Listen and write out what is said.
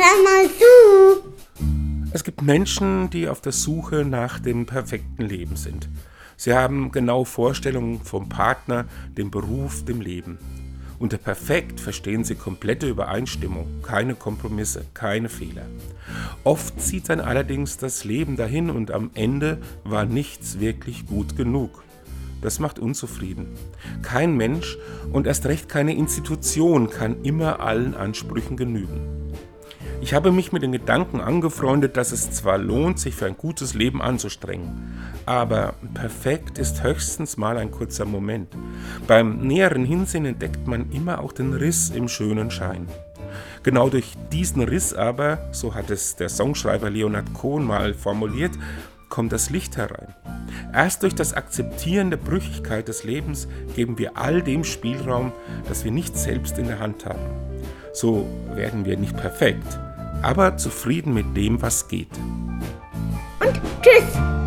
Hör mal zu. Es gibt Menschen, die auf der Suche nach dem perfekten Leben sind. Sie haben genau Vorstellungen vom Partner, dem Beruf, dem Leben. Unter perfekt verstehen sie komplette Übereinstimmung, keine Kompromisse, keine Fehler. Oft zieht dann allerdings das Leben dahin und am Ende war nichts wirklich gut genug. Das macht unzufrieden. Kein Mensch und erst recht keine Institution kann immer allen Ansprüchen genügen. Ich habe mich mit den Gedanken angefreundet, dass es zwar lohnt, sich für ein gutes Leben anzustrengen, aber perfekt ist höchstens mal ein kurzer Moment. Beim näheren Hinsehen entdeckt man immer auch den Riss im schönen Schein. Genau durch diesen Riss aber, so hat es der Songschreiber Leonard Cohen mal formuliert, kommt das Licht herein. Erst durch das Akzeptieren der Brüchigkeit des Lebens geben wir all dem Spielraum, das wir nicht selbst in der Hand haben. So werden wir nicht perfekt, aber zufrieden mit dem, was geht. Und tschüss.